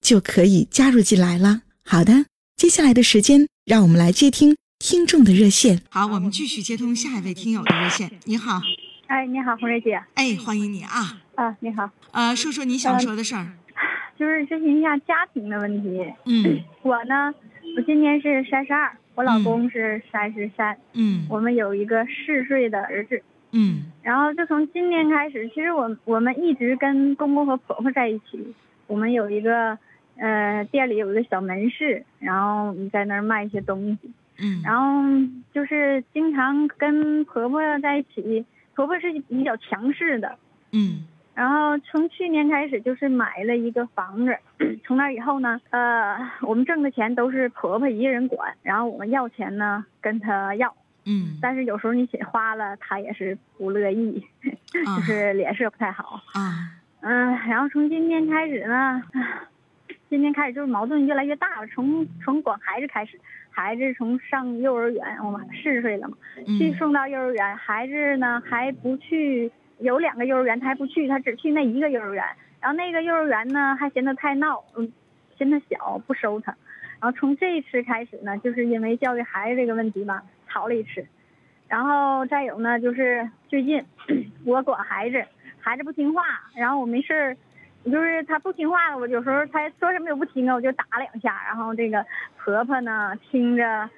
就可以加入进来了。好的，接下来的时间，让我们来接听听众的热线。好，我们继续接通下一位听友的热线。你好，哎，你好，红瑞姐。哎，欢迎你啊。啊，你好。呃，说说你想说的事儿。就是咨询一下家庭的问题。嗯。我呢，我今年是三十二。我老公是三十三，嗯，我们有一个四岁的儿子，嗯，然后就从今年开始，其实我我们一直跟公公和婆婆在一起，我们有一个呃店里有一个小门市，然后在那儿卖一些东西，嗯，然后就是经常跟婆婆在一起，婆婆是比较强势的，嗯。然后从去年开始就是买了一个房子，从那以后呢，呃，我们挣的钱都是婆婆一个人管，然后我们要钱呢跟她要，嗯，但是有时候你钱花了，她也是不乐意，就是脸色不太好啊，嗯，然后从今天开始呢，今天开始就是矛盾越来越大了，从从管孩子开始，孩子从上幼儿园，我们四岁了嘛，去送到幼儿园，孩子呢还不去。有两个幼儿园，他还不去，他只去那一个幼儿园。然后那个幼儿园呢，还嫌他太闹，嗯，嫌他小，不收他。然后从这一次开始呢，就是因为教育孩子这个问题吧，吵了一次。然后再有呢，就是最近 我管孩子，孩子不听话，然后我没事儿，就是他不听话，我有时候他说什么也不听啊，我就打两下。然后这个婆婆呢，听着。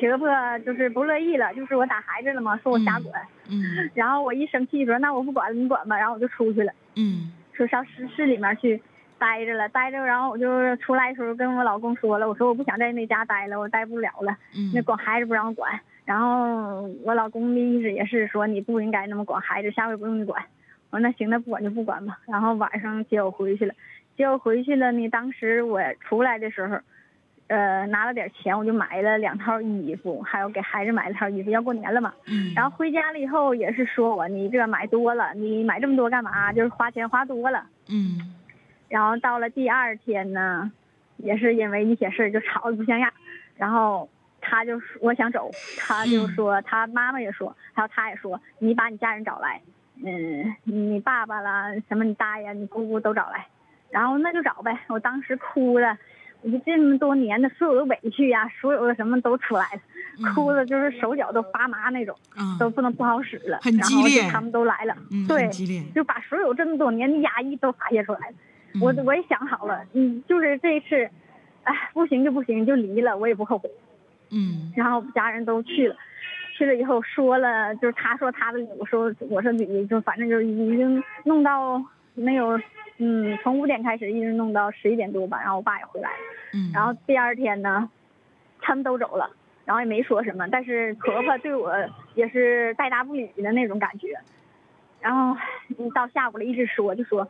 婆婆就是不乐意了，就是我打孩子了嘛，说我瞎管。嗯。然后我一生气说那我不管了，你管吧。然后我就出去了。嗯。说上市市里面去待着了，待着，然后我就出来的时候跟我老公说了，我说我不想在那家待了，我待不了了。嗯。那管孩子不让我管，然后我老公的意思也是说你不应该那么管孩子，下回不用你管。我说那行，那不管就不管吧。然后晚上接我回去了，接我回去了呢。当时我出来的时候。呃，拿了点钱，我就买了两套衣服，还有给孩子买了套衣服，要过年了嘛。嗯。然后回家了以后，也是说我你这买多了，你买这么多干嘛？就是花钱花多了。嗯。然后到了第二天呢，也是因为一些事儿就吵得不像样。然后他就说我想走，他就说他妈妈也说，还有他也说，你把你家人找来，嗯，你爸爸啦，什么你大爷、你姑姑都找来。然后那就找呗，我当时哭了。我就这么多年的所有的委屈呀，所有的什么都出来了，哭的就是手脚都发麻那种，都不能不好使了。很激烈。他们都来了，对，就把所有这么多年的压抑都发泄出来了。我我也想好了，嗯，就是这一次，哎，不行就不行，就离了，我也不后悔。嗯。然后家人都去了，去了以后说了，就是他说他的，我说我说你，就反正就已经弄到没有。嗯，从五点开始一直弄到十一点多吧，然后我爸也回来了。嗯，然后第二天呢，他们都走了，然后也没说什么，但是婆婆对我也是带答不理的那种感觉。然后一到下午了，一直说就说，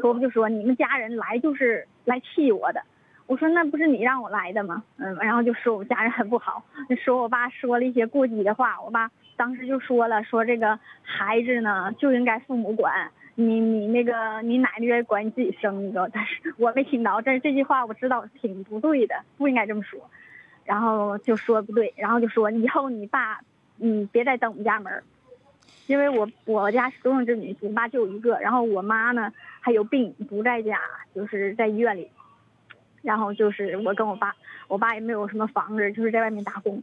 婆婆就说你们家人来就是来气我的。我说那不是你让我来的吗？嗯，然后就说我们家人很不好，说我爸说了一些过激的话。我爸当时就说了，说这个孩子呢就应该父母管。你你那个你奶奶管你自己生一个，但是我没听到，但是这句话我知道挺不对的，不应该这么说。然后就说不对，然后就说以后你爸，嗯，别再登我们家门因为我我家是独生子女，我爸就一个，然后我妈呢还有病不在家，就是在医院里。然后就是我跟我爸，我爸也没有什么房子，就是在外面打工。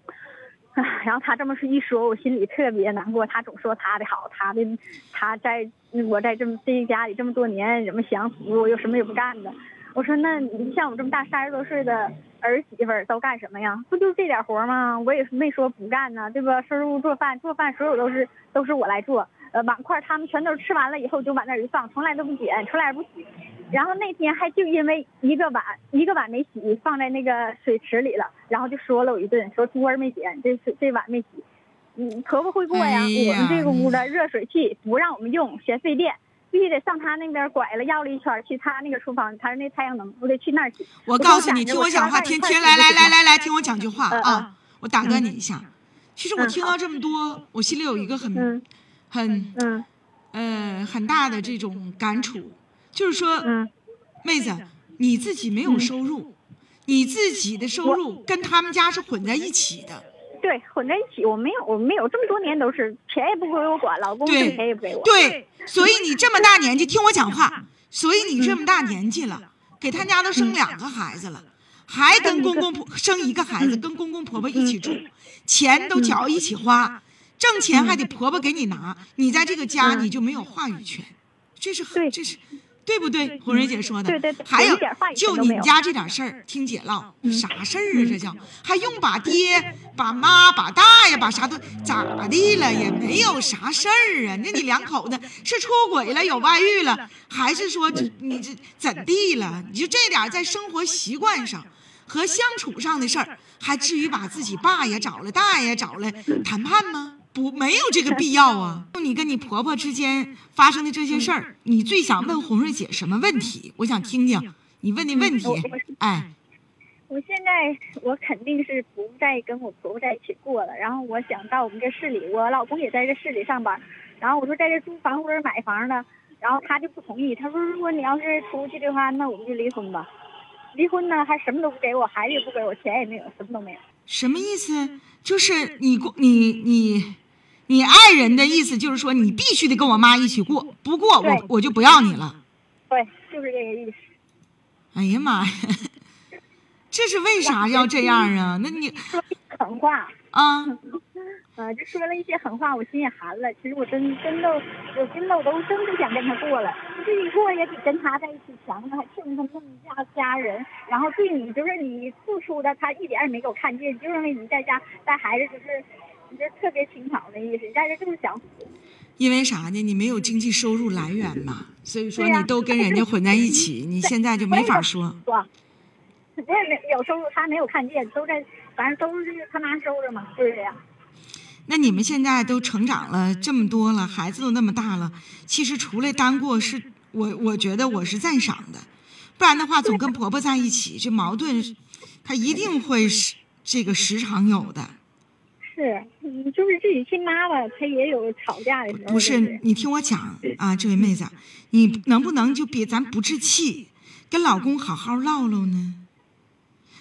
然后他这么一说，我心里特别难过。他总说他的好，他的他在我在这么这一家里这么多年，怎么享福，又什么也不干的。我说那你像我这么大三十多岁的儿媳妇都干什么呀？不就这点活吗？我也没说不干呢，对吧？收拾屋做饭，做饭所有都是都是我来做。呃，碗筷他们全都吃完了以后就往那儿一放，从来都不捡，从来不洗。然后那天还就因为一个碗一个碗没洗，放在那个水池里了，然后就说了我一顿，说桌儿没捡，这是这碗没洗。嗯，婆婆会过呀，哎呀我们这个屋的热水器不让我们用，嫌费电。必须得上他那边拐了，绕了一圈去他那个厨房，他是那太阳能，我得去那儿洗。我告诉你，听我讲话，听听，来来来来来，听我讲句话嗯啊！我打断你一下。其实我听到这么多，我心里有一个很嗯很嗯。呃很大的这种感触，就是说，嗯。妹子，你自己没有收入，你自己的收入跟他们家是混在一起的，对，混在一起，我没有，我没有这么多年都是钱也不归我管，老公对挣钱也不给我。对，所以你这么大年纪，听我讲话，所以你这么大年纪了，给他家都生两个孩子了，还跟公公婆生一个孩子，跟公公婆婆一起住，钱都搅一起花，挣钱还得婆婆给你拿，你在这个家你就没有话语权，这是很这是。对不对？红蕊姐说的，对对对还有就你们家这点事儿，听姐唠，啥事儿啊？这叫还用把爹、把妈、把大爷、把啥都咋地了？也没有啥事儿啊。那你两口子是出轨了、有外遇了，还是说这你这怎地了？你就这点在生活习惯上和相处上的事儿，还至于把自己爸也找了、大爷找了谈判吗？不，没有这个必要啊！就你跟你婆婆之间发生的这些事儿，你最想问红瑞姐什么问题？我想听听你问的问题。哎，我现在我肯定是不再跟我婆婆在一起过了，然后我想到我们这市里，我老公也在这市里上班，然后我说在这租房或者买房呢，然后他就不同意，他说如果你要是出去的话，那我们就离婚吧。离婚呢，还什么都不给我，孩子也不给我，钱也没有，什么都没有。什么意思？就是你过你你你爱人的意思，就是说你必须得跟我妈一起过，不过我我就不要你了。对，就是这个意思。哎呀妈呀，这是为啥要这样啊？那你说狠话，啊，呃，就说了一些狠话，我心也寒了。其实我真真的，我真的我都真不想跟他过了。自己过也比跟他在一起强呢，还欠他那么家家人，然后对你就是你付出的，他一点也没给我看见，就认为你在家带孩子就是，你这特别轻巧的意思，你在这就是想死。因为啥呢？你没有经济收入来源嘛，所以说你都跟人家混在一起，你现在就没法说。我也没有收入，他没有看见，都在，反正都是他妈收着嘛，就是这样。那你们现在都成长了这么多了，孩子都那么大了，其实出来单过是，我我觉得我是赞赏的，不然的话总跟婆婆在一起，这矛盾，他一定会是这个时常有的。是，嗯，就是自己亲妈吧，她也有吵架的时候。不是你听我讲啊，这位妹子，你能不能就别咱不置气，跟老公好好唠唠呢？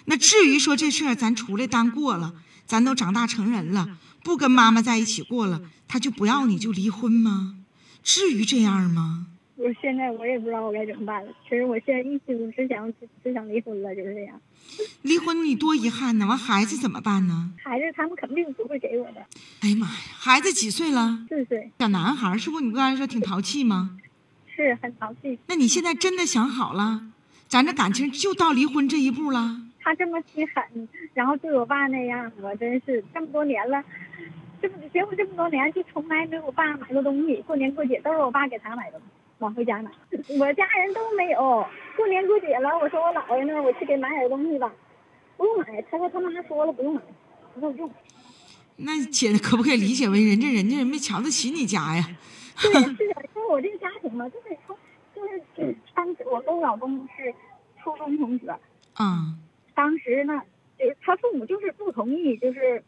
那至于说这事儿，咱出来单过了，咱都长大成人了，不跟妈妈在一起过了，他就不要你就离婚吗？至于这样吗？我现在我也不知道我该怎么办了。其实我现在一心只想只只想离婚了，就是这样。离婚你多遗憾呢，完孩子怎么办呢？孩子他们肯定不会给我的，哎呀妈呀，孩子几岁了？四岁小男孩儿是不？你刚才说挺淘气吗？是很淘气。那你现在真的想好了，咱这感情就到离婚这一步了？他这么心狠，然后对我爸那样，我真是这么多年了，这么结婚这么多年，就从来没有我爸买过东西。过年过节都是我爸给他买东西，往回家买。我家人都没有。过年过节了，我说我姥爷那儿，我去给买点东西吧，不用买。他说他妈说了不用买，我说不用。那姐可不可以理解为人家人家人没瞧得起你家呀？对，是的，说我这个家庭嘛，就是从就是当时我跟我老公是初中同学，啊、当时呢，就是他父母就是不同意，就是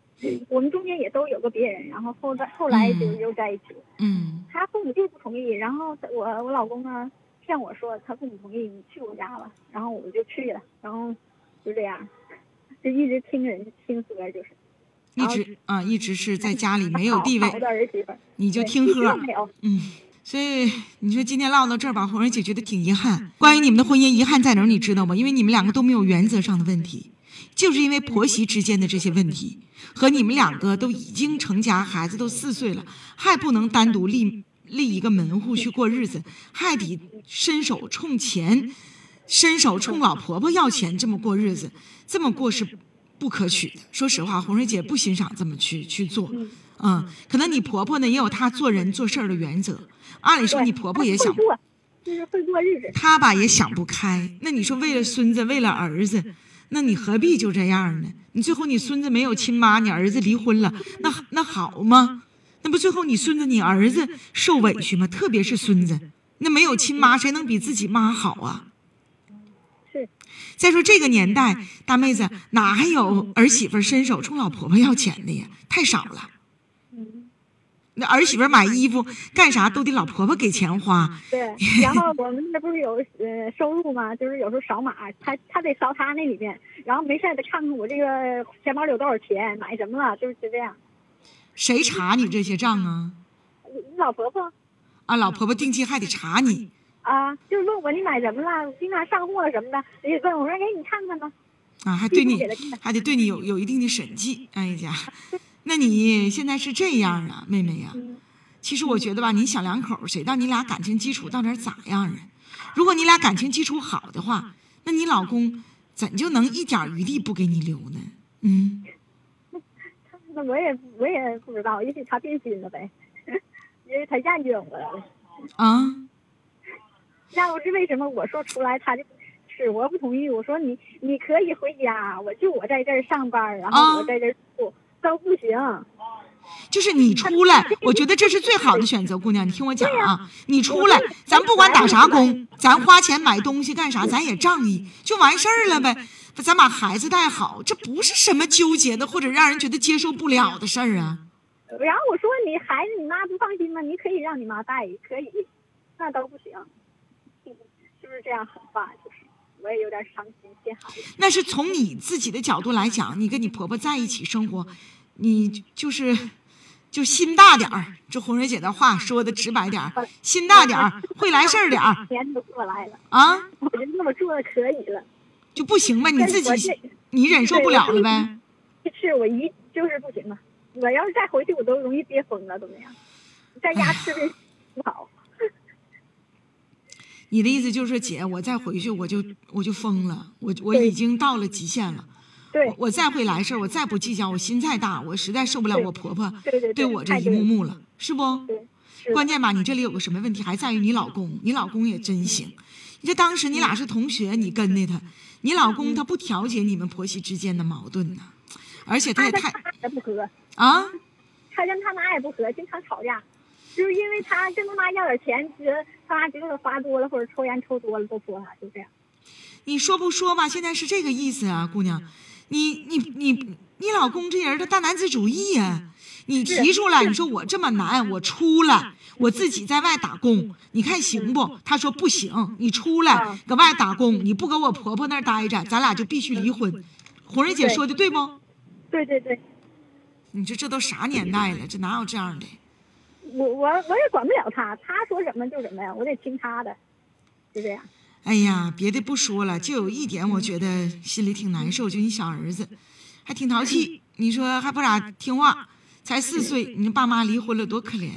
我们中间也都有个别人，然后后来后来就嗯又在一起。嗯他父母就不同意，然后我我老公呢骗我说他父母同意你去我家吧，然后我就去了，然后就这样，就一直听人听歌就是一直啊、一直是在家里没有地位你就听喝没有。嗯。所以你说今天唠到这儿吧，红人姐觉得挺遗憾。关于你们的婚姻，遗憾在哪儿？你知道吗？因为你们两个都没有原则上的问题，就是因为婆媳之间的这些问题，和你们两个都已经成家，孩子都四岁了，还不能单独立立一个门户去过日子，还得伸手冲钱，伸手冲老婆婆要钱，这么过日子，这么过是不可取的。说实话，红瑞姐不欣赏这么去去做。嗯，可能你婆婆呢也有她做人做事儿的原则。按理说你婆婆也想就是会过日子。她吧也想不开。那你说为了孙子，为了儿子，那你何必就这样呢？你最后你孙子没有亲妈，你儿子离婚了，那那好吗？那不最后你孙子你儿子受委屈吗？特别是孙子，那没有亲妈，谁能比自己妈好啊？是，再说这个年代，大妹子哪还有儿媳妇伸手冲老婆婆要钱的呀？太少了。嗯，那儿媳妇买衣服干啥都得老婆婆给钱花。对。然后我们那不是有呃收入吗？就是有时候扫码，他他得扫他那里面，然后没事得看看我这个钱包里有多少钱，买什么了，就是就这样。谁查你这些账啊？你老婆婆啊，老婆婆定期还得查你。啊，就是问我你买什么了，经常上货什么的，也问我说，哎，你看看吧。啊，还对你还得对你有有一定的审计。哎呀 那你现在是这样啊，妹妹呀、嗯其实我觉得吧，你小两口谁知道你俩感情基础到底咋样啊？如果你俩感情基础好的话，那你老公怎就能一点余地不给你留呢？嗯，那我也我也不知道，也许他变心了呗，因为他厌倦我了。啊，那我是为什么我说出来他就是，我不同意。我说你你可以回家，我就我在这儿上班，然啊后我在这儿住、都不行。就是你出来，我觉得这是最好的选择，姑娘，你听我讲啊，你出来，咱不管打啥工，咱花钱买东西干啥，咱也仗义，就完事儿了呗。咱把孩子带好，这不是什么纠结的或者让人觉得接受不了的事儿啊。然后我说你孩子你妈不放心吗？你可以让你妈带，可以，那都不行，是不是这样很话？就是我也有点伤心，见孩子。那是从你自己的角度来讲，你跟你婆婆在一起生活，你就是就心大点儿。这红蕊姐的话说的直白点儿，心大点儿，会来事儿点儿钱都过来了，啊，我就这么做可以了。就不行呗，你自己你忍受不了了呗。是我一就是不行了，我要是再回去，我都容易憋疯了，怎么样，在家吃的不好。你的意思就是说，姐，我再回去我就我就疯了，我我已经到了极限了。对我再会来事儿，我再不计较，我心再大，我实在受不了我婆婆对我这一幕幕了，是不？关键吧，你这里有个什么问题，还在于你老公，你老公也真行。你这当时你俩是同学，你跟的他，你老公他不调节你们婆媳之间的矛盾呢，而且他也太他不和，啊，他跟他妈也不和，经常吵架，就是因为他跟他妈要点钱，觉得他妈觉得他花多了或者抽烟抽多了都说他，就这样。你说不说吧？现在是这个意思啊，姑娘，你你你你老公这人他大男子主义呀、你提出来，你说我这么难，我出来，我自己在外打工，你看行不？他说不行，你出来搁外打工，你不搁我婆婆那儿待着，咱俩就必须离婚。红人姐说的对不？对对对，你说这都啥年代了，这哪有这样的？我我我也管不了他，他说什么就什么呀，我得听他的，就这样。哎呀，别的不说了，就有一点我觉得心里挺难受，就你小儿子，还挺淘气，你说还不咋听话，才四岁，你爸妈离婚了多可怜。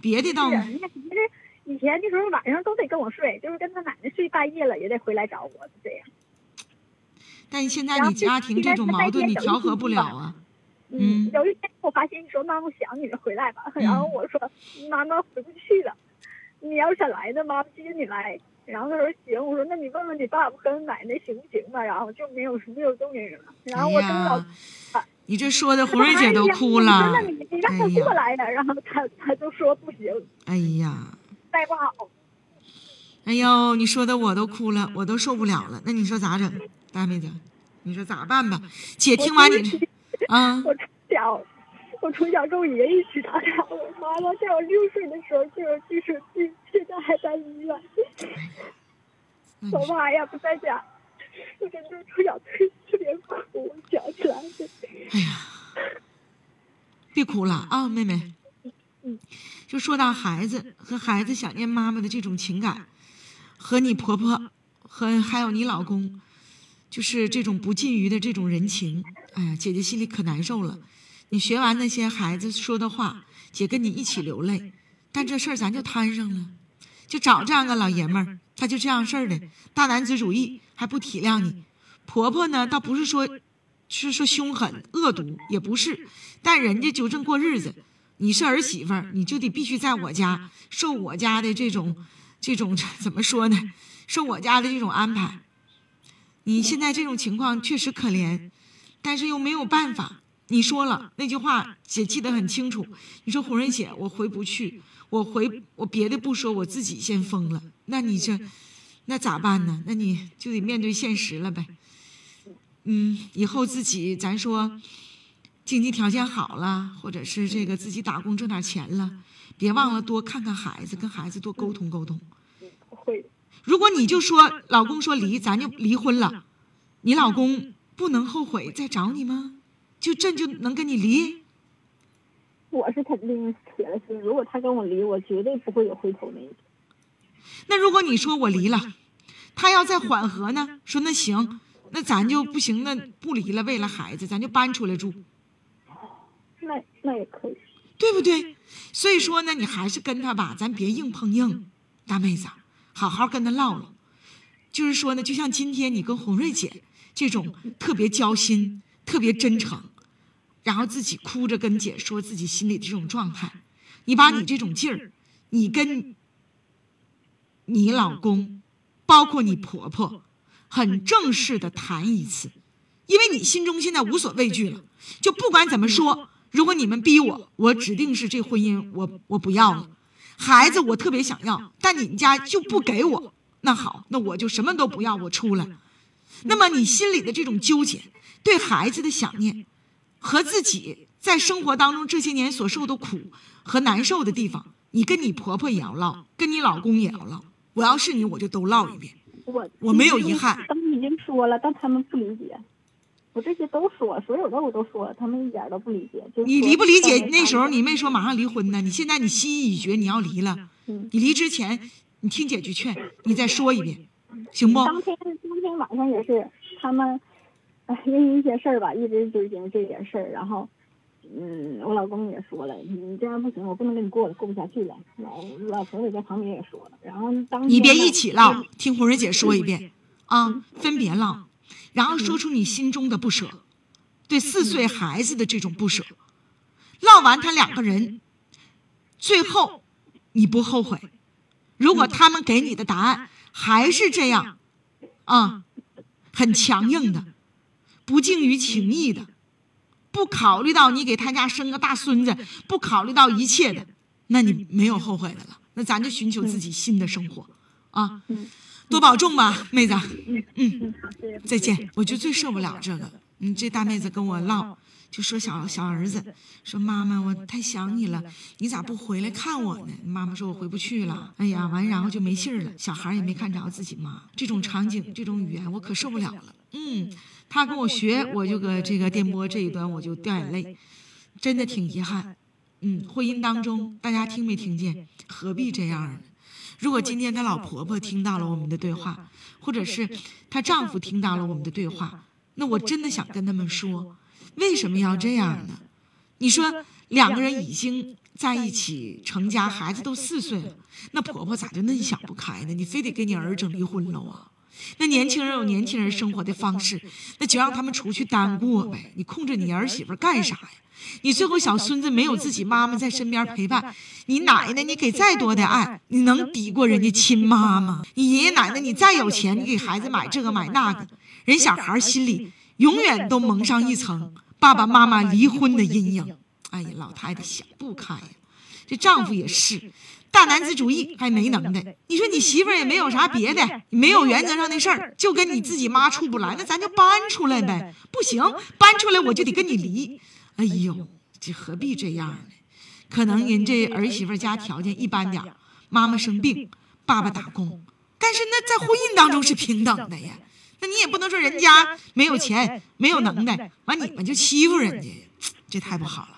别的倒是，你看，其实以前的时候晚上都得跟我睡，就是跟他奶奶睡半夜了也得回来找我，就这样。但现在你家庭这种矛盾你调和不了啊。嗯有一天我发现你说妈妈我想你了，回来吧。然后我说妈妈回不去了，你要想来的，妈妈接你来。然后他说行，我说那你问问你爸爸和奶奶行不行吧。然后就没有没有动静了。然后我等到你这说的胡瑞姐都哭了。你你让他哎呀过来呀。然后他他就说不行，哎呀，带不好。哎呦，你说的我都哭了，我都受不了了。那你说咋整，大妹子？你说咋办吧？姐听完你这，啊，我从小，我从小跟我爷爷一起长大。我妈妈在我六岁的时候就有精神病，现在还在医院。我妈呀不在家，我真的从小特特别哭，我想起来的。哎呀，别哭了啊，妹妹。嗯，就说到孩子和孩子想念妈妈的这种情感，和你婆婆和还有你老公，就是这种不尽于的这种人情，哎呀，姐姐心里可难受了。你学完那些孩子说的话，姐跟你一起流泪，但这事儿咱就摊上了。就找这样个老爷们儿，他就这样事儿的，大男子主义，还不体谅你。婆婆呢，倒不是说，是说凶狠恶毒，也不是，但人家就正过日子。你是儿媳妇儿，你就得必须在我家受我家的这种，这种怎么说呢？受我家的这种安排。你现在这种情况确实可怜，但是又没有办法。你说了那句话，姐记得很清楚。你说红人姐，我回不去，我回我别的不说，我自己先疯了。那你这，那咋办呢？那你就得面对现实了呗。嗯，以后自己咱说。经济条件好了，或者是这个自己打工挣点钱了，别忘了多看看孩子，跟孩子多沟通沟通。会。如果你就说老公说离，咱就离婚了，你老公不能后悔再找你吗？就朕就能跟你离？我是肯定铁了心，如果他跟我离，我绝对不会有回头那一天。那如果你说我离了，他要再缓和呢？说那行，那咱就不行，那不离了，为了孩子，咱就搬出来住。那那也可以，对不对？所以说呢，你还是跟他吧，咱别硬碰硬，大妹子，好好跟他唠唠。就是说呢，就像今天你跟红瑞姐这种特别交心、特别真诚，然后自己哭着跟姐说自己心里的这种状态，你把你这种劲儿，你跟你老公，包括你婆婆，很正式的谈一次，因为你心中现在无所畏惧了，就不管怎么说。如果你们逼我，我指定是这婚姻，我我不要了。孩子我特别想要，但你们家就不给我。那好，那我就什么都不要，我出来。那么你心里的这种纠结，对孩子的想念，和自己在生活当中这些年所受的苦和难受的地方，你跟你婆婆也要唠，跟你老公也要唠。我要是你，我就都唠一遍。我我没有遗憾。他们已经说了，但他们不理解。我这些都说，所有的我都说，他们一点都不理解。就你理不理解？那时候你没说马上离婚呢，你现在你心意已决，你要离了。嗯。你离之前，你听姐句劝，你再说一遍，行不？当天当天晚上也是，他们，哎，因为一些事儿吧，一直纠结这点事儿，然后，嗯，我老公也说了，你这样不行，我不能跟你过了，过不下去了。老老婆也在旁边也说了，然后当你别一起唠，听红蕊姐说一遍啊，分别唠。然后说出你心中的不舍，对四岁孩子的这种不舍，唠完他两个人，最后你不后悔？如果他们给你的答案还是这样，啊，很强硬的，不敬于情义的，不考虑到你给他家生个大孙子，不考虑到一切的，那你没有后悔的了。那咱就寻求自己新的生活，啊。多保重吧，妹子。嗯，再见。我就最受不了这个。嗯，这大妹子跟我唠，就说小小儿子说妈妈，我太想你了，你咋不回来看我呢？妈妈说我回不去了。哎呀，完然后就没信儿了。小孩也没看着自己妈，这种场景，这种语言，我可受不了了。嗯，他跟我学，我就搁这个电波这一端，我就掉眼泪，真的挺遗憾。嗯，婚姻当中，大家听没听见？何必这样呢？如果今天她老婆婆听到了我们的对话，或者是她丈夫听到了我们的对话，那我真的想跟他们说，为什么要这样呢？你说两个人已经在一起成家，孩子都四岁了，那婆婆咋就恁想不开呢？你非得跟你儿整离婚了啊？那年轻人有年轻人生活的方式，那就让他们出去单过呗。你控制你儿媳妇干啥呀？你最后小孙子没有自己妈妈在身边陪伴，你奶奶你给再多的爱，你能抵过人家亲妈吗？你爷爷奶奶你再有钱，你给孩子买这个买那个，人小孩心里永远都蒙上一层爸爸妈妈离婚的阴影。哎呀，老太太想不开呀，这丈夫也是。大男子主义还没能耐，你说你媳妇儿也没有啥别的，没有原则上的事儿，就跟你自己妈处不来，那咱就搬出来呗。不行，搬出来我就得跟你离。哎呦，这何必这样呢？可能人这儿媳妇家条件一般点妈妈生病，爸爸打工，但是那在婚姻当中是平等的呀。那你也不能说人家没有钱，没有能耐，完你们就欺负人家，这太不好了。